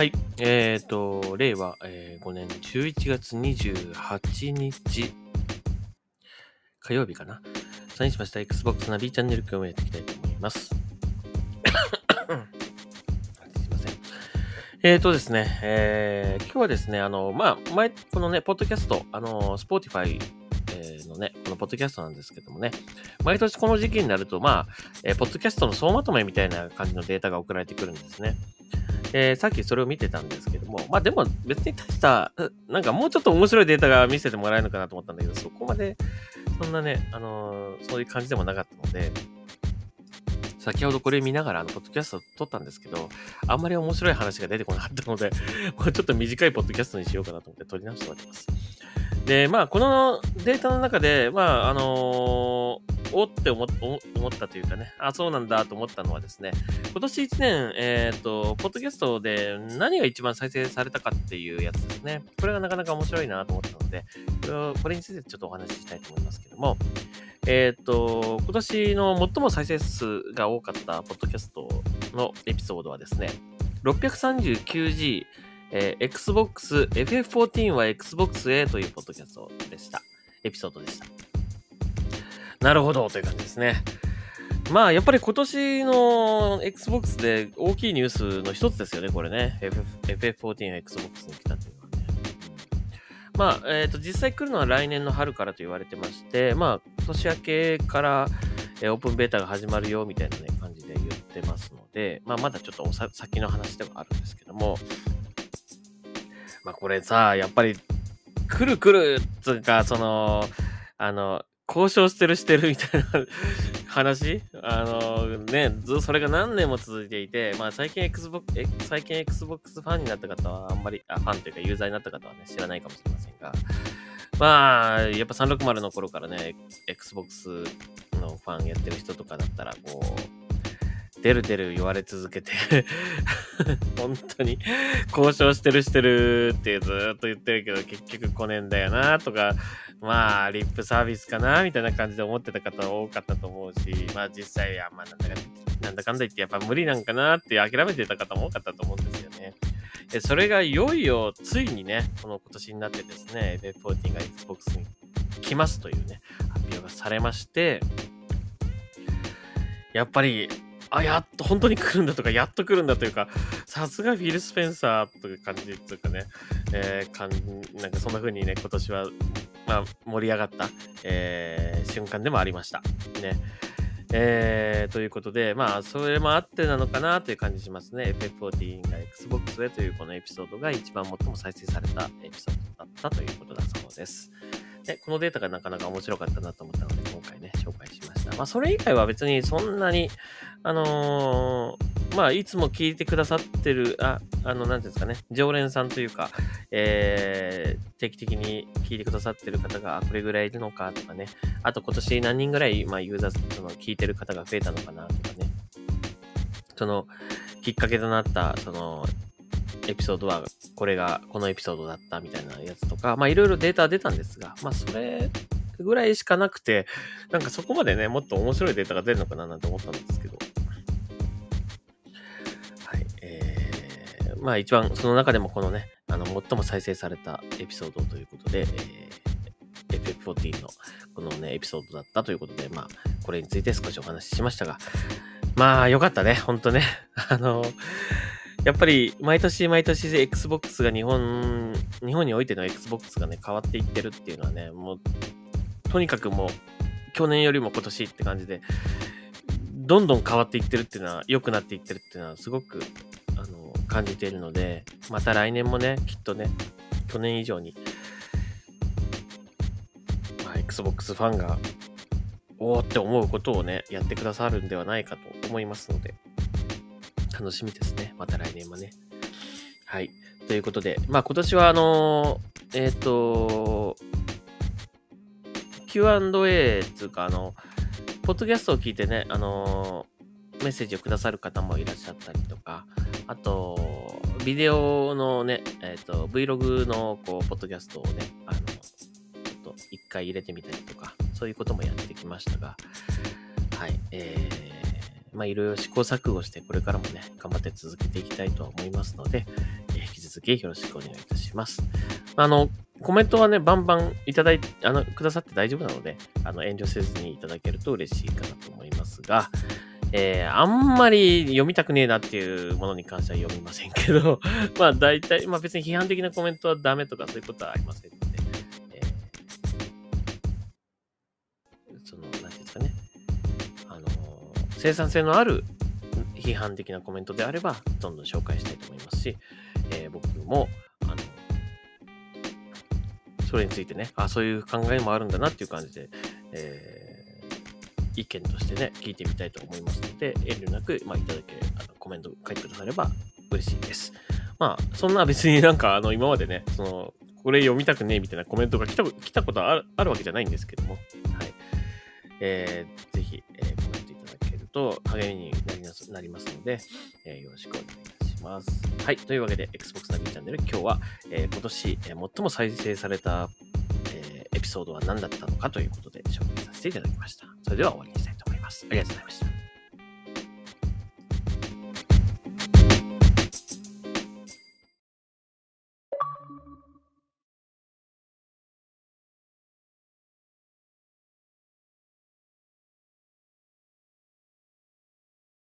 はい。えっ、と、令和、えー5年11月28日、火曜日かな。サインしました Xbox ナビチャンネル今日もやっていきたいと思います。すいません。えっ、とですね、えー今日はですね、あの、まあ、前、このね、ポッドキャスト、あの、Spotify、のね、このポッドキャストなんですけどもね、毎年この時期になると、まあ、えーポッドキャストの総まとめみたいな感じのデータが送られてくるんですね。えーさっきそれを見てたんですけども、まあでも別に大した、なんかもうちょっと面白いデータが見せてもらえるのかなと思ったんだけど、そこまで、そんなね、あのーそういう感じでもなかったので、先ほどこれ見ながら、あの、ポッドキャスト撮ったんですけど、あんまり面白い話が出てこなかったので、もうちょっと短いポッドキャストにしようかなと思って撮り直しております。で、まあ、このデータの中で、まあ、あのーおって思ったというかね、あ、そうなんだと思ったのはですね、今年1年、えっ、と、ポッドキャストで何が一番再生されたかっていうやつですね。これがなかなか面白いなと思ったので、これをこれについてちょっとお話ししたいと思いますけども、えっ、と、今年の最も再生数が多かったポッドキャストのエピソードはですね、639G、えー Xbox FF14 は Xbox A というポッドキャストでした。エピソードでした。なるほどという感じですね。まあ、やっぱり今年の Xbox で大きいニュースの一つですよね、これね。FF FF14 Xbox に来たというのはね。まあ、えっ、と、実際来るのは来年の春からと言われてまして、まあ、年明けから、えーオープンベータが始まるよ、みたいなね、感じで言ってますので、まあ、まだちょっとお先の話ではあるんですけども、まあ、これさ、やっぱり、来る来る、つうか、その、あの、交渉してるしてるみたいな 話？あのね、ずそれが何年も続いていて、まあ最近 Xbox、最近 Xbox ファンになった方はあんまり、あ、ファンというかユーザーになった方はね、知らないかもしれませんが、まあ、やっぱ360の頃からね、Xbox のファンやってる人とかだったら、こう、出る出る言われ続けて、本当に交渉してるしてるってずっと言ってるけど、結局5年だよなとか、まあ、リップサービスかなみたいな感じで思ってた方多かったと思うし、まあ実際は、まあなんだかなんだかんだ言ってやっぱ無理なんかなって諦めてた方も多かったと思うんですよね。でそれがいよいよついにね、この今年になってですね、FF14 が Xbox に来ますというね、発表がされまして、やっぱり、あ、やっと本当に来るんだとか、やっと来るんだというか、さすがフィル・スペンサーという感じというかね、えー、かんなんかそんな風にね、今年は、まあ、盛り上がった、えー瞬間でもありました。ね。えー、ということで、まあ、それもあってなのかなという感じしますね。FF14 が Xbox でというこのエピソードが一番最も再生されたエピソードだったということだそうです。で、このデータがなかなか面白かったなと思ったので、今回ね、紹介ま。あ、それ以外は別にそんなに、あのーまあ、いつも聞いてくださってる、あ、あの、なんていうんですかね、常連さんというか、えー、定期的に聞いてくださってる方が、これぐらいいるのかとかね、あと今年何人ぐらい、まあ、ユーザー、その、聞いてる方が増えたのかなとかね、その、きっかけとなった、その、エピソードは、これが、このエピソードだったみたいなやつとか、まあ、いろいろデータ出たんですが、まあ、それぐらいしかなくて、なんかそこまでね、もっと面白いデータが出るのかななんて思ったんですけど、はい、えー、まあ一番、その中でもこのね、あの、最も再生されたエピソードということで、えー、FF14 のこのね、エピソードだったということで、まあ、これについて少しお話ししましたが、まあ、よかったね、ほんとね。あの、やっぱり、毎年毎年 Xbox が日本、日本においての Xbox がね、変わっていってるっていうのはね、もう、とにかくもう、去年よりも今年って感じで、どんどん変わっていってるっていうのは、良くなっていってるっていうのは、すごく、あの、感じているので、また来年もね、きっとね、去年以上に、まあ、Xbox ファンが、おーって思うことをね、やってくださるんではないかと思いますので、楽しみですね。また来年もね。はい。ということで、まあ今年はあのーえっ、と、Q&A つうか、あの、ポッドキャストを聞いてね、あのメッセージをくださる方もいらっしゃったりとか、あと、ビデオのね、えっ、と、Vlog の、こう、ポッドキャストをね、あの、ちょっと一回入れてみたりとか、そういうこともやってきましたが、はい、えー、まあいろいろ試行錯誤して、これからもね、頑張って続けていきたいと思いますので、続きよろしくお願いいたします。あの、コメントはね、バンバンいただいて、あの、くださって大丈夫なので、あの、遠慮せずにいただけると嬉しいかなと思いますが、えー、あんまり読みたくねえなっていうものに関しては読みませんけど、まあ大体、まあ別に批判的なコメントはダメとかそういうことはありませんので、えー、その、なんていうんですかね、あの、生産性のある批判的なコメントであれば、どんどん紹介したいと思いますし、えー、僕も、あの、それについてね、あ、そういう考えもあるんだなっていう感じで、えー意見としてね、聞いてみたいと思いますので、遠慮なく、まあ、いただけ、あのコメント書いてくだされば嬉しいです。まあ、そんな別になんか、あの、今までね、その、これ読みたくねえみたいなコメントが来た来たことあるあるわけじゃないんですけども、はい。えー、ぜひ、えー、と励みになりますなりますので、えー、よろしくお願いいたします。はい。というわけで、Xbox ナビチャンネル、今日は、えー、今年、えー、最も再生された、え、エピソードは何だったのかということで紹介させていただきました。それでは終わりにしたいと思います。ありがとうございました。